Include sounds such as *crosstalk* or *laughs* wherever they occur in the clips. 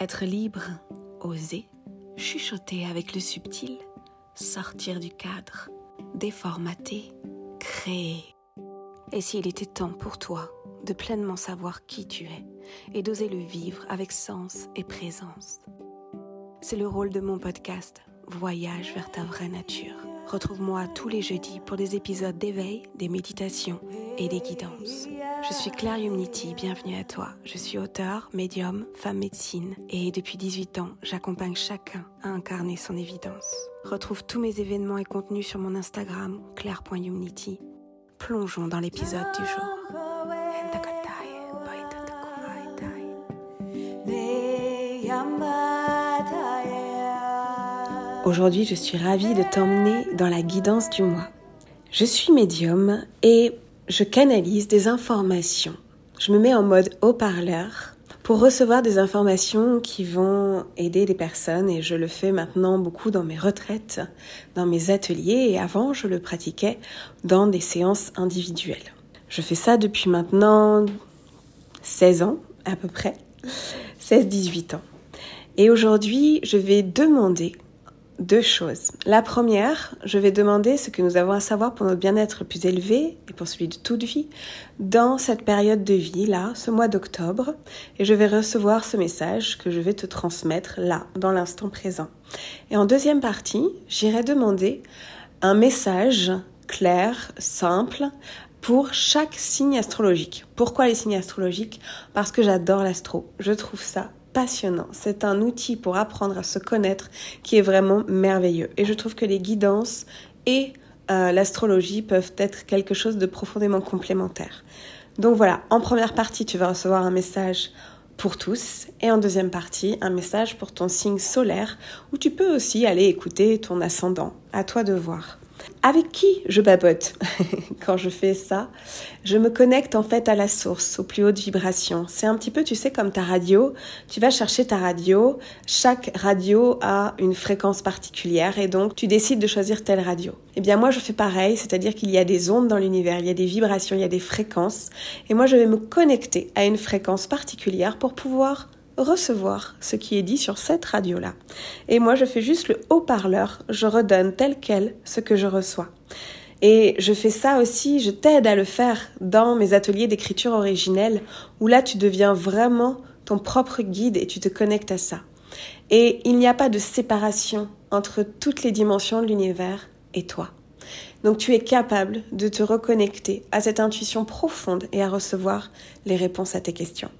Être libre, oser, chuchoter avec le subtil, sortir du cadre, déformater, créer. Et s'il était temps pour toi de pleinement savoir qui tu es et d'oser le vivre avec sens et présence C'est le rôle de mon podcast Voyage vers ta vraie nature. Retrouve-moi tous les jeudis pour des épisodes d'éveil, des méditations et des guidances. Je suis Claire Yumniti, bienvenue à toi. Je suis auteur, médium, femme médecine et depuis 18 ans, j'accompagne chacun à incarner son évidence. Retrouve tous mes événements et contenus sur mon Instagram, claire.yumniti. Plongeons dans l'épisode du jour. Aujourd'hui, je suis ravie de t'emmener dans la guidance du mois. Je suis médium et je canalise des informations. Je me mets en mode haut-parleur pour recevoir des informations qui vont aider les personnes et je le fais maintenant beaucoup dans mes retraites, dans mes ateliers et avant je le pratiquais dans des séances individuelles. Je fais ça depuis maintenant 16 ans à peu près, 16-18 ans. Et aujourd'hui, je vais demander deux choses. La première, je vais demander ce que nous avons à savoir pour notre bien-être plus élevé et pour celui de toute vie dans cette période de vie, là, ce mois d'octobre. Et je vais recevoir ce message que je vais te transmettre là, dans l'instant présent. Et en deuxième partie, j'irai demander un message clair, simple, pour chaque signe astrologique. Pourquoi les signes astrologiques? Parce que j'adore l'astro. Je trouve ça passionnant. C'est un outil pour apprendre à se connaître qui est vraiment merveilleux. Et je trouve que les guidances et euh, l'astrologie peuvent être quelque chose de profondément complémentaire. Donc voilà, en première partie, tu vas recevoir un message pour tous et en deuxième partie, un message pour ton signe solaire où tu peux aussi aller écouter ton ascendant. À toi de voir. Avec qui je babote *laughs* quand je fais ça? Je me connecte en fait à la source, aux plus hautes vibrations. C'est un petit peu, tu sais, comme ta radio. Tu vas chercher ta radio. Chaque radio a une fréquence particulière et donc tu décides de choisir telle radio. Eh bien moi je fais pareil, c'est-à-dire qu'il y a des ondes dans l'univers, il y a des vibrations, il y a des fréquences. Et moi je vais me connecter à une fréquence particulière pour pouvoir recevoir ce qui est dit sur cette radio-là. Et moi, je fais juste le haut-parleur, je redonne tel quel ce que je reçois. Et je fais ça aussi, je t'aide à le faire dans mes ateliers d'écriture originelle, où là, tu deviens vraiment ton propre guide et tu te connectes à ça. Et il n'y a pas de séparation entre toutes les dimensions de l'univers et toi. Donc tu es capable de te reconnecter à cette intuition profonde et à recevoir les réponses à tes questions.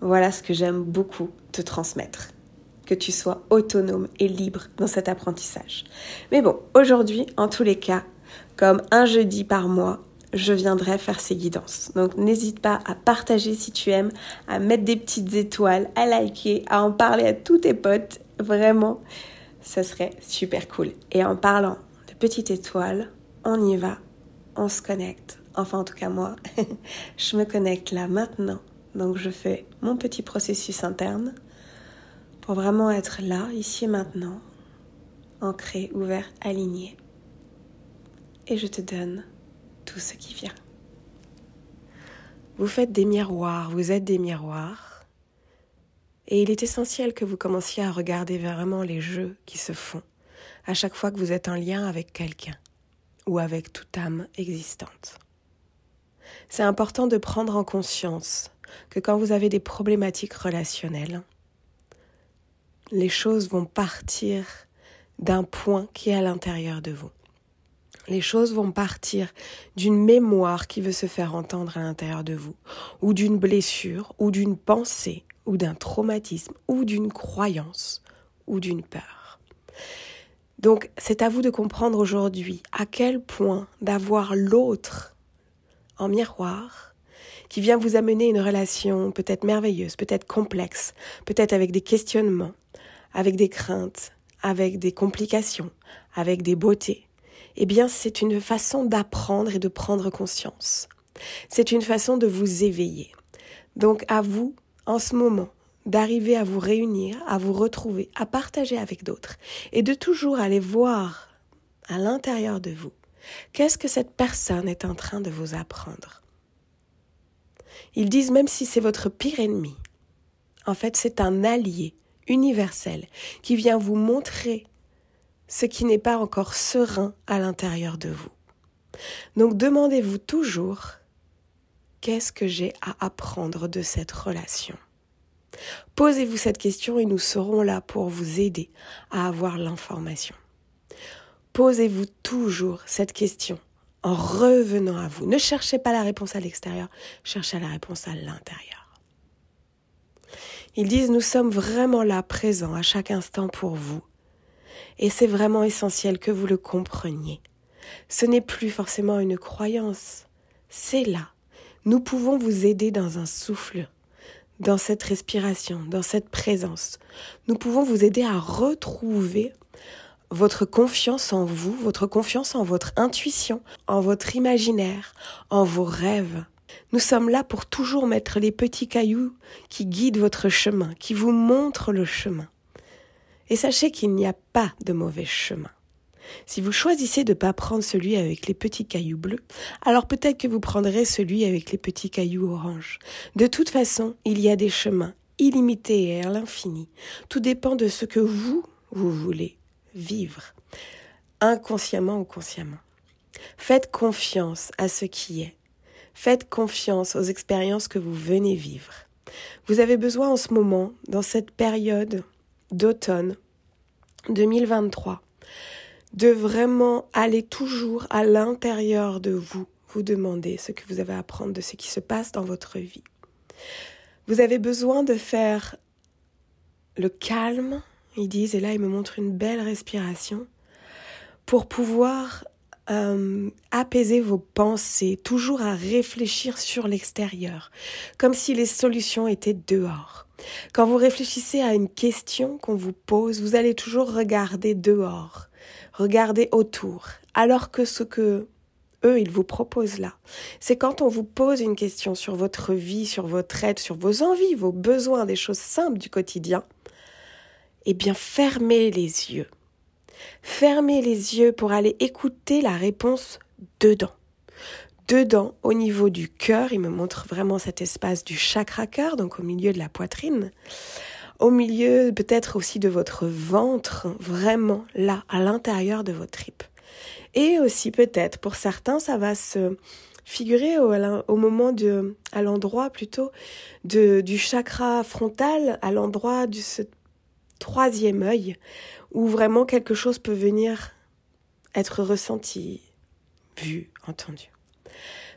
Voilà ce que j'aime beaucoup te transmettre. Que tu sois autonome et libre dans cet apprentissage. Mais bon, aujourd'hui, en tous les cas, comme un jeudi par mois, je viendrai faire ces guidances. Donc n'hésite pas à partager si tu aimes, à mettre des petites étoiles, à liker, à en parler à tous tes potes. Vraiment, ça serait super cool. Et en parlant de petites étoiles, on y va, on se connecte. Enfin, en tout cas, moi, *laughs* je me connecte là maintenant donc je fais mon petit processus interne pour vraiment être là, ici et maintenant, ancré, ouvert, aligné. Et je te donne tout ce qui vient. Vous faites des miroirs, vous êtes des miroirs. Et il est essentiel que vous commenciez à regarder vraiment les jeux qui se font à chaque fois que vous êtes en lien avec quelqu'un ou avec toute âme existante. C'est important de prendre en conscience que quand vous avez des problématiques relationnelles, les choses vont partir d'un point qui est à l'intérieur de vous. Les choses vont partir d'une mémoire qui veut se faire entendre à l'intérieur de vous, ou d'une blessure, ou d'une pensée, ou d'un traumatisme, ou d'une croyance, ou d'une peur. Donc c'est à vous de comprendre aujourd'hui à quel point d'avoir l'autre en miroir qui vient vous amener une relation peut-être merveilleuse, peut-être complexe, peut-être avec des questionnements, avec des craintes, avec des complications, avec des beautés, eh bien c'est une façon d'apprendre et de prendre conscience. C'est une façon de vous éveiller. Donc à vous, en ce moment, d'arriver à vous réunir, à vous retrouver, à partager avec d'autres, et de toujours aller voir à l'intérieur de vous qu'est-ce que cette personne est en train de vous apprendre. Ils disent même si c'est votre pire ennemi, en fait c'est un allié universel qui vient vous montrer ce qui n'est pas encore serein à l'intérieur de vous. Donc demandez-vous toujours qu'est-ce que j'ai à apprendre de cette relation? Posez-vous cette question et nous serons là pour vous aider à avoir l'information. Posez-vous toujours cette question en revenant à vous. Ne cherchez pas la réponse à l'extérieur, cherchez la réponse à l'intérieur. Ils disent nous sommes vraiment là, présents à chaque instant pour vous. Et c'est vraiment essentiel que vous le compreniez. Ce n'est plus forcément une croyance, c'est là. Nous pouvons vous aider dans un souffle, dans cette respiration, dans cette présence. Nous pouvons vous aider à retrouver votre confiance en vous, votre confiance en votre intuition, en votre imaginaire, en vos rêves. Nous sommes là pour toujours mettre les petits cailloux qui guident votre chemin, qui vous montrent le chemin. Et sachez qu'il n'y a pas de mauvais chemin. Si vous choisissez de ne pas prendre celui avec les petits cailloux bleus, alors peut-être que vous prendrez celui avec les petits cailloux oranges. De toute façon, il y a des chemins illimités et à l'infini. Tout dépend de ce que vous, vous voulez vivre, inconsciemment ou consciemment. Faites confiance à ce qui est. Faites confiance aux expériences que vous venez vivre. Vous avez besoin en ce moment, dans cette période d'automne 2023, de vraiment aller toujours à l'intérieur de vous, vous demander ce que vous avez à apprendre de ce qui se passe dans votre vie. Vous avez besoin de faire le calme, ils disent, et là ils me montrent une belle respiration, pour pouvoir euh, apaiser vos pensées, toujours à réfléchir sur l'extérieur, comme si les solutions étaient dehors. Quand vous réfléchissez à une question qu'on vous pose, vous allez toujours regarder dehors, regarder autour, alors que ce que eux, ils vous proposent là, c'est quand on vous pose une question sur votre vie, sur votre aide, sur vos envies, vos besoins, des choses simples du quotidien, eh bien fermez les yeux. Fermez les yeux pour aller écouter la réponse dedans. Dedans, au niveau du cœur, il me montre vraiment cet espace du chakra cœur, donc au milieu de la poitrine. Au milieu peut-être aussi de votre ventre, vraiment là, à l'intérieur de votre tripes. Et aussi peut-être, pour certains, ça va se figurer au, moment de, à l'endroit plutôt de, du chakra frontal, à l'endroit de troisième œil, où vraiment quelque chose peut venir être ressenti, vu, entendu.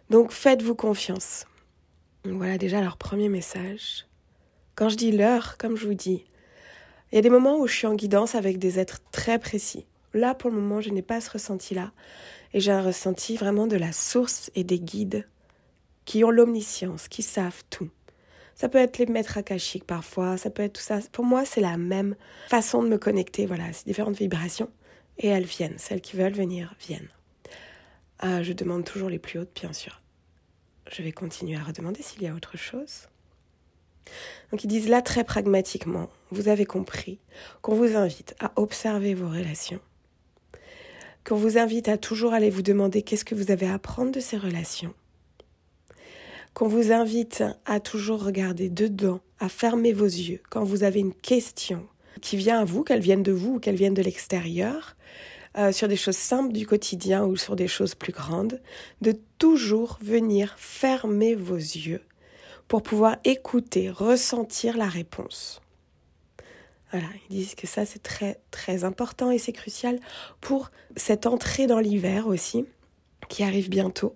Donc faites-vous confiance. Voilà déjà leur premier message. Quand je dis l'heure, comme je vous dis, il y a des moments où je suis en guidance avec des êtres très précis. Là, pour le moment, je n'ai pas ce ressenti-là. Et j'ai un ressenti vraiment de la source et des guides qui ont l'omniscience, qui savent tout. Ça peut être les maîtres akashiques parfois, ça peut être tout ça. Pour moi, c'est la même façon de me connecter. Voilà, c'est différentes vibrations et elles viennent. Celles qui veulent venir viennent. Ah, je demande toujours les plus hautes, bien sûr. Je vais continuer à redemander s'il y a autre chose. Donc ils disent là très pragmatiquement, vous avez compris qu'on vous invite à observer vos relations, qu'on vous invite à toujours aller vous demander qu'est-ce que vous avez à apprendre de ces relations, qu'on vous invite à toujours regarder dedans, à fermer vos yeux quand vous avez une question qui vient à vous, qu'elle vienne de vous ou qu'elle vienne de l'extérieur, euh, sur des choses simples du quotidien ou sur des choses plus grandes, de toujours venir fermer vos yeux pour pouvoir écouter, ressentir la réponse. Voilà, ils disent que ça c'est très très important et c'est crucial pour cette entrée dans l'hiver aussi qui arrive bientôt.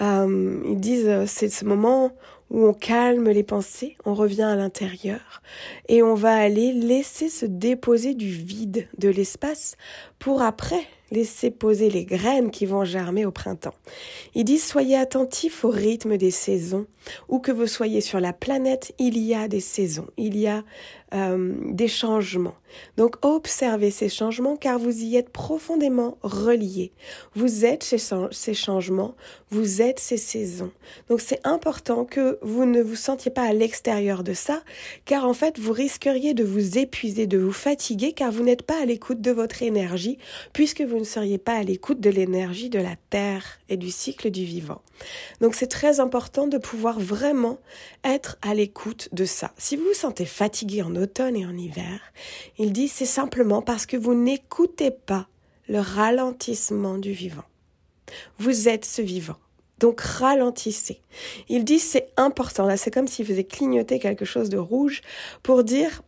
Euh, ils disent euh, c'est ce moment où on calme les pensées, on revient à l'intérieur et on va aller laisser se déposer du vide, de l'espace, pour après laisser poser les graines qui vont germer au printemps. Ils disent soyez attentifs au rythme des saisons. Où que vous soyez sur la planète, il y a des saisons, il y a euh, des changements. Donc observez ces changements car vous y êtes profondément reliés. Vous êtes ces, ces changements, vous êtes ces saisons. Donc c'est important que vous ne vous sentiez pas à l'extérieur de ça car en fait vous risqueriez de vous épuiser, de vous fatiguer car vous n'êtes pas à l'écoute de votre énergie puisque vous ne seriez pas à l'écoute de l'énergie de la Terre et du cycle du vivant. Donc c'est très important de pouvoir vraiment être à l'écoute de ça. Si vous vous sentez fatigué en automne et en hiver, il dit c'est simplement parce que vous n'écoutez pas le ralentissement du vivant. Vous êtes ce vivant. Donc ralentissez. Il dit c'est important. Là, c'est comme s'il faisait clignoter quelque chose de rouge pour dire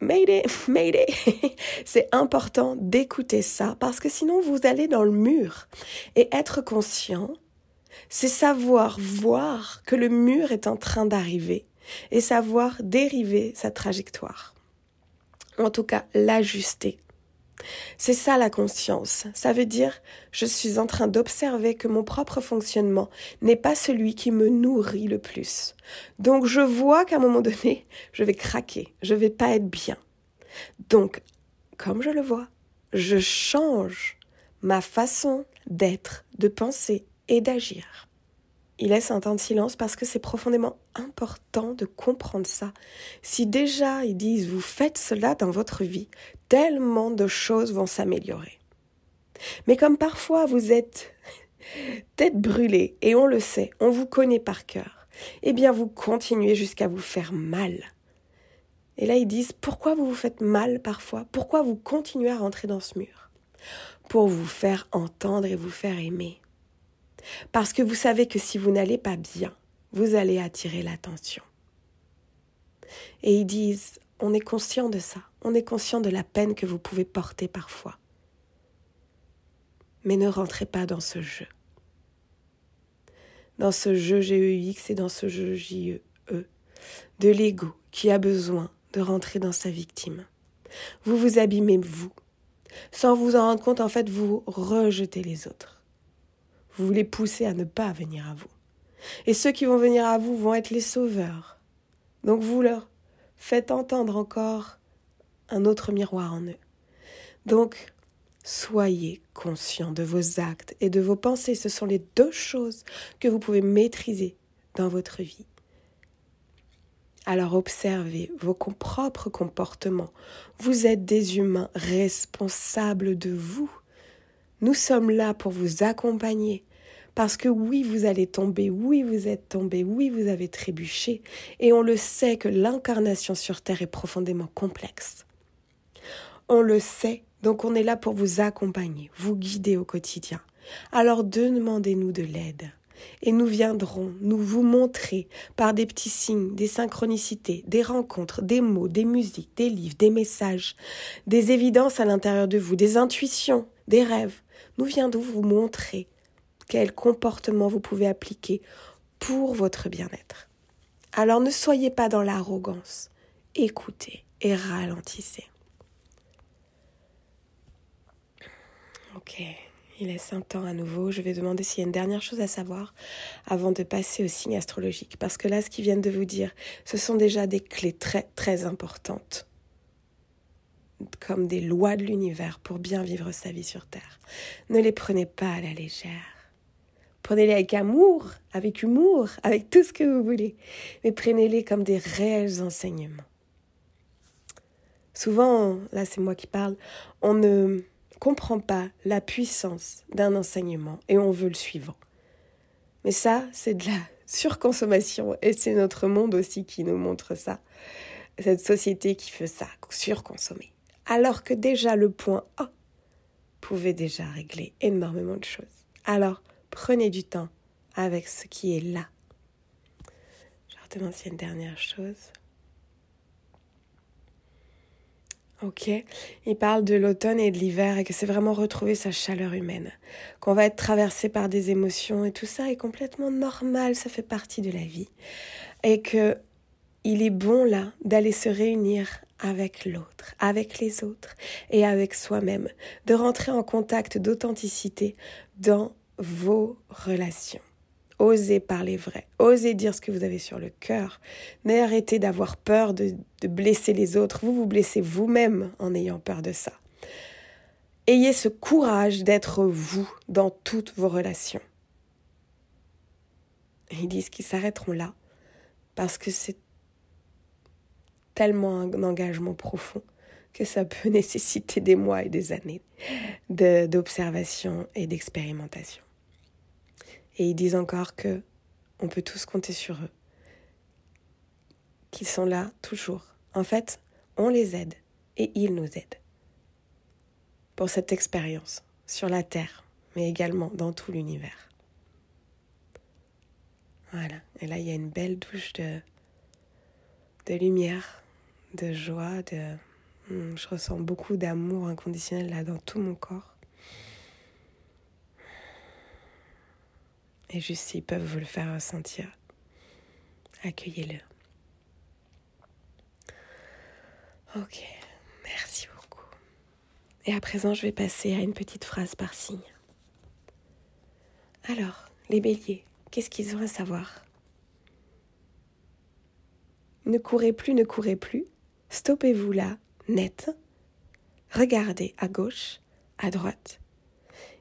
Mayday, *laughs* Mayday. *laughs* c'est important d'écouter ça parce que sinon vous allez dans le mur. Et être conscient, c'est savoir voir que le mur est en train d'arriver et savoir dériver sa trajectoire. En tout cas, l'ajuster. C'est ça la conscience. Ça veut dire je suis en train d'observer que mon propre fonctionnement n'est pas celui qui me nourrit le plus. Donc je vois qu'à un moment donné, je vais craquer, je vais pas être bien. Donc, comme je le vois, je change ma façon d'être, de penser et d'agir. Il laisse un temps de silence parce que c'est profondément important de comprendre ça. Si déjà ils disent vous faites cela dans votre vie, tellement de choses vont s'améliorer. Mais comme parfois vous êtes *laughs* tête brûlée et on le sait, on vous connaît par cœur, eh bien vous continuez jusqu'à vous faire mal. Et là ils disent pourquoi vous vous faites mal parfois? Pourquoi vous continuez à rentrer dans ce mur? Pour vous faire entendre et vous faire aimer. Parce que vous savez que si vous n'allez pas bien, vous allez attirer l'attention. Et ils disent, on est conscient de ça, on est conscient de la peine que vous pouvez porter parfois. Mais ne rentrez pas dans ce jeu. Dans ce jeu GEX et dans ce jeu JE, de l'ego qui a besoin de rentrer dans sa victime. Vous vous abîmez vous. Sans vous en rendre compte, en fait, vous rejetez les autres. Vous les poussez à ne pas venir à vous. Et ceux qui vont venir à vous vont être les sauveurs. Donc vous leur faites entendre encore un autre miroir en eux. Donc, soyez conscient de vos actes et de vos pensées. Ce sont les deux choses que vous pouvez maîtriser dans votre vie. Alors observez vos propres comportements. Vous êtes des humains responsables de vous. Nous sommes là pour vous accompagner. Parce que oui, vous allez tomber, oui, vous êtes tombé, oui, vous avez trébuché. Et on le sait que l'incarnation sur Terre est profondément complexe. On le sait, donc on est là pour vous accompagner, vous guider au quotidien. Alors demandez-nous de l'aide. Et nous viendrons nous vous montrer par des petits signes, des synchronicités, des rencontres, des mots, des musiques, des livres, des messages, des évidences à l'intérieur de vous, des intuitions, des rêves. Nous viendrons vous montrer quel comportement vous pouvez appliquer pour votre bien-être. Alors ne soyez pas dans l'arrogance, écoutez et ralentissez. Ok, il laisse un temps à nouveau. Je vais demander s'il y a une dernière chose à savoir avant de passer au signe astrologique. Parce que là, ce qu'ils viennent de vous dire, ce sont déjà des clés très très importantes comme des lois de l'univers pour bien vivre sa vie sur Terre. Ne les prenez pas à la légère. Prenez-les avec amour, avec humour, avec tout ce que vous voulez, mais prenez-les comme des réels enseignements. Souvent, là c'est moi qui parle, on ne comprend pas la puissance d'un enseignement et on veut le suivre. Mais ça, c'est de la surconsommation et c'est notre monde aussi qui nous montre ça. Cette société qui fait ça, surconsommer alors que déjà le point A pouvait déjà régler énormément de choses. Alors, prenez du temps avec ce qui est là. Je redemande s'il y a une dernière chose. Ok, il parle de l'automne et de l'hiver et que c'est vraiment retrouver sa chaleur humaine, qu'on va être traversé par des émotions et tout ça est complètement normal, ça fait partie de la vie et que il est bon là d'aller se réunir avec l'autre, avec les autres et avec soi-même, de rentrer en contact d'authenticité dans vos relations. Osez parler vrai, osez dire ce que vous avez sur le cœur. N'arrêtez d'avoir peur de, de, blesser les autres. Vous vous blessez vous-même en ayant peur de ça. Ayez ce courage d'être vous dans toutes vos relations. ils disent qu'ils s'arrêteront là parce que c'est tellement un engagement profond que ça peut *laughs* nécessiter des mois et des années d'observation et d'expérimentation. Et ils disent encore que on peut tous compter sur eux, qu'ils sont là toujours. En fait, on les aide et ils nous aident pour cette expérience sur la Terre, mais également dans tout l'univers. Voilà, et là il y a une belle douche de, de lumière, de joie, de... Hmm, je ressens beaucoup d'amour inconditionnel là dans tout mon corps. Et juste s'ils peuvent vous le faire ressentir, accueillez-le. Ok, merci beaucoup. Et à présent, je vais passer à une petite phrase par signe. Alors, les béliers, qu'est-ce qu'ils ont à savoir? Ne courez plus, ne courez plus. Stoppez-vous là, net. Regardez à gauche, à droite.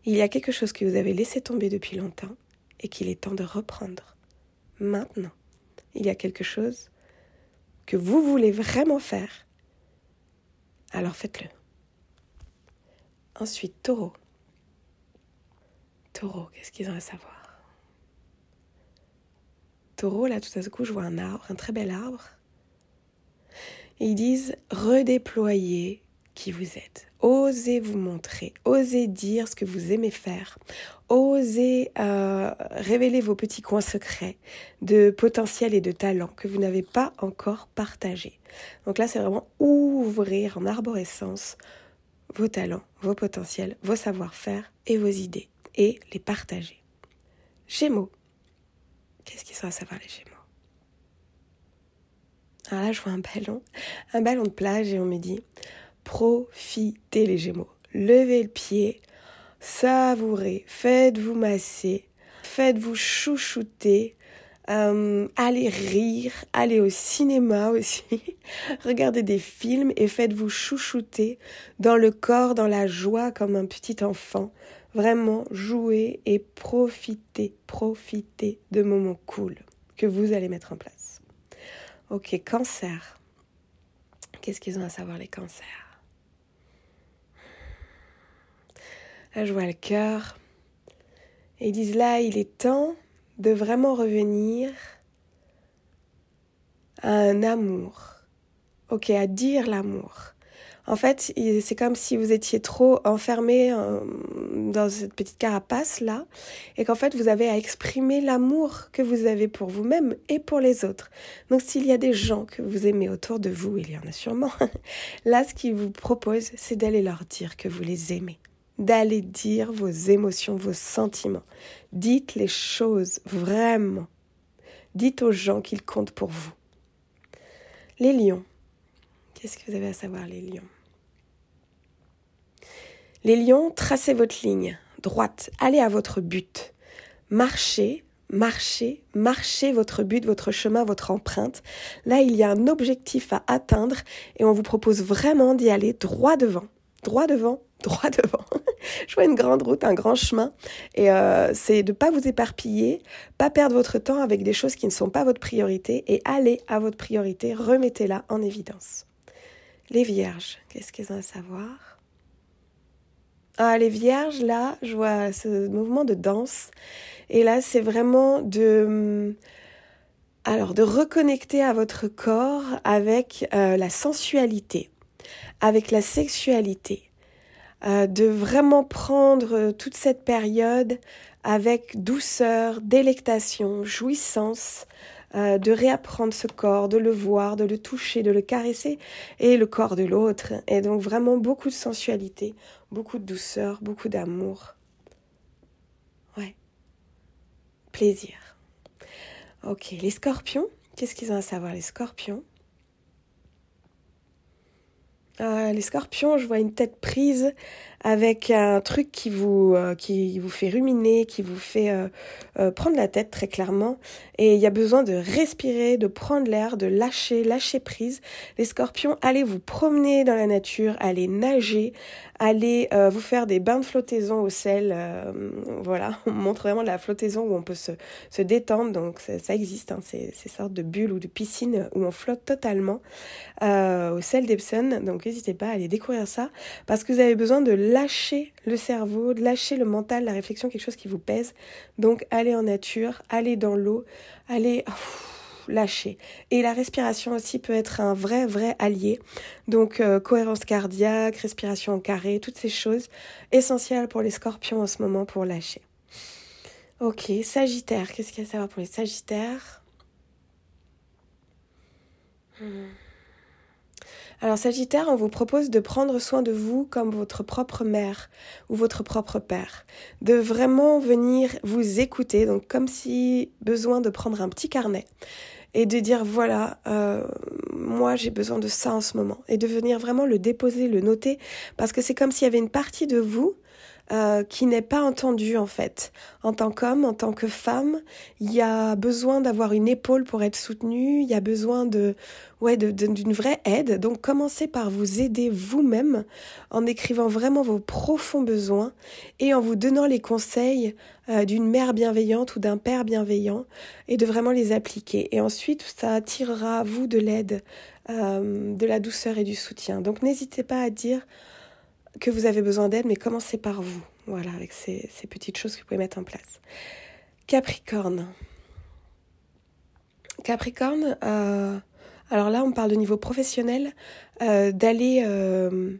Il y a quelque chose que vous avez laissé tomber depuis longtemps et qu'il est temps de reprendre. Maintenant, il y a quelque chose que vous voulez vraiment faire. Alors faites-le. Ensuite, taureau. Taureau, qu'est-ce qu'ils ont à savoir? Taureau, là, tout à coup, je vois un arbre, un très bel arbre. Ils disent redéployer qui vous êtes. Osez vous montrer, osez dire ce que vous aimez faire, osez euh, révéler vos petits coins secrets de potentiel et de talent que vous n'avez pas encore partagés. Donc là, c'est vraiment ouvrir en arborescence vos talents, vos potentiels, vos savoir-faire et vos idées et les partager. Gémeaux. Qu'est-ce qu'ils sont à savoir les Gémeaux? Alors là, je vois un ballon, un ballon de plage et on me dit profitez les Gémeaux. Levez le pied, savourez, faites-vous masser, faites-vous chouchouter, euh, allez rire, allez au cinéma *laughs* aussi, regardez des films et faites-vous chouchouter dans le corps, dans la joie comme un petit enfant. Vraiment jouez et profitez, profitez de moments cool que vous allez mettre en place. Ok, cancer. Qu'est-ce qu'ils ont à savoir les cancers? Là, je vois le cœur. Et ils disent là, il est temps de vraiment revenir à un amour. Ok, à dire l'amour. En fait, c'est comme si vous étiez trop enfermé euh, dans cette petite carapace là, et qu'en fait vous avez à exprimer l'amour que vous avez pour vous-même et pour les autres. Donc s'il y a des gens que vous aimez autour de vous, il y en a sûrement, *laughs* là ce qu'ils vous proposent, c'est d'aller leur dire que vous les aimez d'aller dire vos émotions, vos sentiments. Dites les choses vraiment. Dites aux gens qu'ils comptent pour vous. Les lions. Qu'est-ce que vous avez à savoir, les lions? Les lions, tracez votre ligne droite. Allez à votre but. Marchez, marchez, marchez votre but, votre chemin, votre empreinte. Là, il y a un objectif à atteindre et on vous propose vraiment d'y aller droit devant. Droit devant, *laughs* droit devant. je vois une grande route, un grand chemin. Et euh, c'est de ne pas vous éparpiller, pas perdre votre temps avec des choses qui ne sont pas votre priorité et aller à votre priorité, remettez-la en évidence. Les vierges, qu'est-ce qu'elles ont à savoir? Ah, les vierges, là, je vois ce mouvement de danse. Et là, c'est vraiment de... Alors, de reconnecter à votre corps avec euh, la sensualité, avec la sexualité, euh, de vraiment prendre euh, toute cette période avec douceur, délectation, jouissance, de réapprendre ce corps, de le voir, de le toucher, de le caresser, et le corps de l'autre. Et donc vraiment beaucoup de sensualité, beaucoup de douceur, beaucoup d'amour. Ouais. Plaisir. Ok, les scorpions, qu'est-ce qu'ils ont à savoir les scorpions? Euh, les scorpions, je vois une tête prise avec un truc qui vous, euh, qui vous fait ruminer, qui vous fait euh, euh, prendre la tête très clairement. Et il y a besoin de respirer, de prendre l'air, de lâcher, lâcher prise. Les scorpions, allez vous promener dans la nature, allez nager, allez vous faire des bains de flottaison au sel. voilà, *laughs* on montre vraiment la flottaison où on peut se, se détendre. Donc ça, existe, hein, ces, sortes de bulles ou de piscines où on flotte totalement au sel d'Epsom. Donc n'hésitez pas à aller découvrir ça parce que vous avez besoin de lâcher le cerveau, de lâcher le mental, la réflexion, quelque chose qui vous pèse. Donc allez en nature, allez dans l'eau, allez lâcher. Et la respiration aussi peut être un vrai, vrai allié. Donc euh, cohérence cardiaque, respiration en carré, toutes ces choses essentielles pour les scorpions en ce moment pour lâcher. Ok, Sagittaire, qu'est-ce qu'il y a à savoir pour les Sagittaires? Hmm. Alors Sagittaire, on vous propose de prendre soin de vous comme votre propre mère ou votre propre père, de vraiment venir vous écouter, donc comme si besoin de prendre un petit carnet et de dire voilà, euh, moi j'ai besoin de ça en ce moment, et de venir vraiment le déposer, le noter, parce que c'est comme s'il y avait une partie de vous euh, qui n'est pas entendu en fait. En tant qu'homme, en tant que femme, il y a besoin d'avoir une épaule pour être soutenu, il y a besoin de ouais d'une vraie aide. Donc commencez par vous aider vous-même en écrivant vraiment vos profonds besoins et en vous donnant les conseils euh, d'une mère bienveillante ou d'un père bienveillant et de vraiment les appliquer. Et ensuite, ça attirera vous de l'aide, euh, de la douceur et du soutien. Donc n'hésitez pas à dire que vous avez besoin d'aide, mais commencez par vous. Voilà, avec ces, petites choses que vous pouvez mettre en place. Capricorne. Capricorne, euh, alors là, on parle de niveau professionnel, euh, d'aller euh,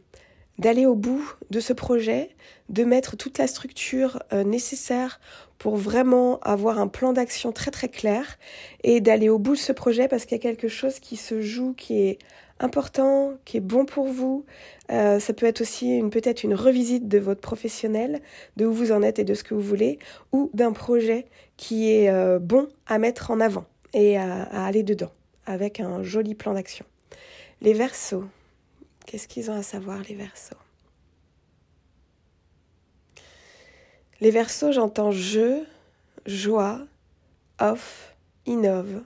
d'aller au bout de ce projet, de mettre toute la structure nécessaire pour vraiment avoir un plan d'action très très clair et d'aller au bout de ce projet parce qu'il y a quelque chose qui se joue qui est important, qui est bon pour vous. Euh, ça peut être aussi une peut-être une revisite de votre professionnel, de où vous en êtes et de ce que vous voulez, ou d'un projet qui est euh, bon à mettre en avant et à, aller dedans avec un joli plan d'action. Les versos, qu'est-ce qu'ils ont à savoir les versos? Les versos, j'entends je, joie, off, innove,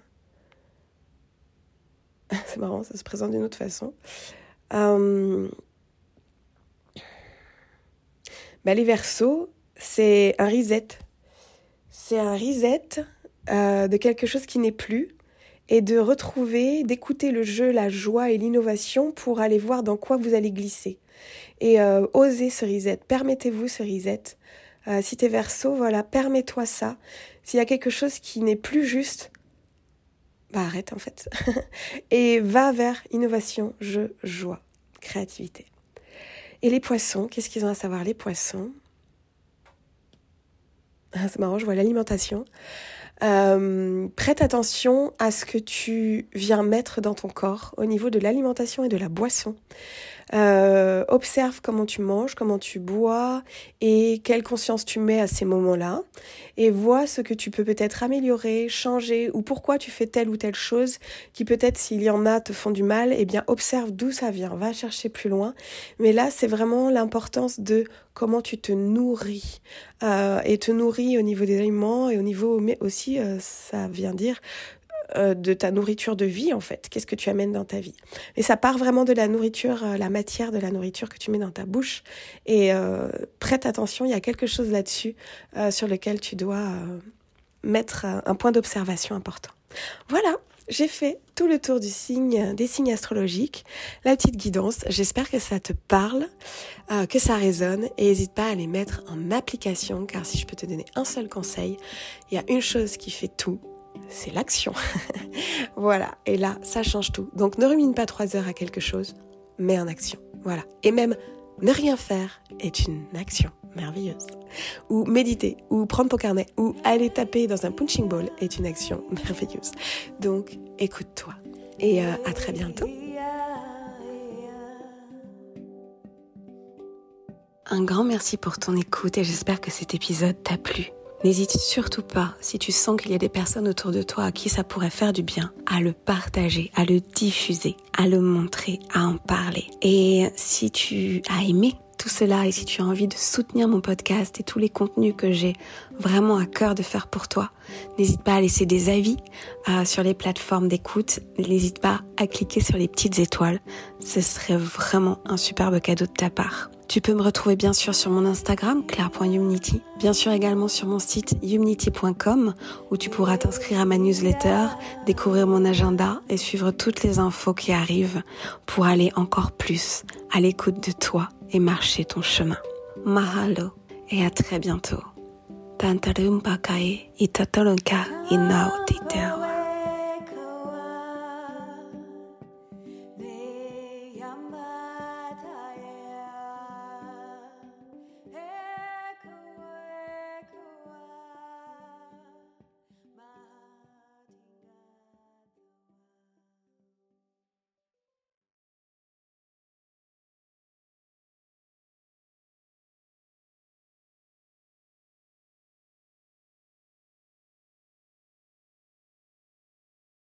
*laughs* c'est marrant, ça se présente d'une autre façon. Euh, bah, les versos, c'est un reset. C'est un reset euh, de quelque chose qui n'est plus et de retrouver, d'écouter le jeu, la joie et l'innovation pour aller voir dans quoi vous allez glisser. Et euh, osez ce reset, permettez-vous ce reset. si t'es verso, voilà, permets-toi ça. S'il y a quelque chose qui n'est plus juste, bah arrête en fait. *laughs* et va vers innovation, jeu, joie, créativité. Et les poissons, qu'est-ce qu'ils ont à savoir les poissons? Ah, C'est marrant, je vois l'alimentation. Euh, prête attention à ce que tu viens mettre dans ton corps au niveau de l'alimentation et de la boisson. Euh, observe comment tu manges, comment tu bois et quelle conscience tu mets à ces moments-là. Et vois ce que tu peux peut-être améliorer, changer ou pourquoi tu fais telle ou telle chose qui peut-être s'il y en a te font du mal. Eh bien, observe d'où ça vient. Va chercher plus loin. Mais là, c'est vraiment l'importance de comment tu te nourris euh, et te nourris au niveau des aliments et au niveau mais aussi euh, ça vient dire euh, de ta nourriture de vie en fait. Qu'est-ce que tu amènes dans ta vie? Et ça part vraiment de la nourriture, euh, la matière de la nourriture que tu mets dans ta bouche. Et euh, prête attention, il y a quelque chose là-dessus sur lequel tu dois mettre un point d'observation important. Voilà, j'ai fait tout le tour du signe, des signes astrologiques, la petite guidance. J'espère que ça te parle, que ça résonne et n'hésite pas à les mettre en application car si je peux te donner un seul conseil, il y a une chose qui fait tout, c'est l'action. *laughs* voilà, et là, ça change tout. Donc ne rumine pas trois heures à quelque chose, mais en action. Voilà. Et même ne rien faire est une action merveilleuse. Ou méditer, ou prendre ton carnet, ou aller taper dans un punching ball est une action *laughs* merveilleuse. Donc écoute-toi. Et euh, à très bientôt. Un grand merci pour ton écoute et j'espère que cet épisode t'a plu. N'hésite surtout pas, si tu sens qu'il y a des personnes autour de toi à qui ça pourrait faire du bien, à le partager, à le diffuser, à le montrer, à en parler. Et si tu as aimé tout cela et si tu as envie de soutenir mon podcast et tous les contenus que j'ai vraiment à cœur de faire pour toi, n'hésite pas à laisser des avis euh, sur les plateformes d'écoute. N'hésite pas à cliquer sur les petites étoiles. Ce serait vraiment un superbe cadeau de ta part. Tu peux me retrouver bien sûr sur mon Instagram, claire.humnity, bien sûr également sur mon site humnity.com où tu pourras t'inscrire à ma newsletter, découvrir mon agenda et suivre toutes les infos qui arrivent pour aller encore plus à l'écoute de toi et marcher ton chemin. Mahalo et à très bientôt. inao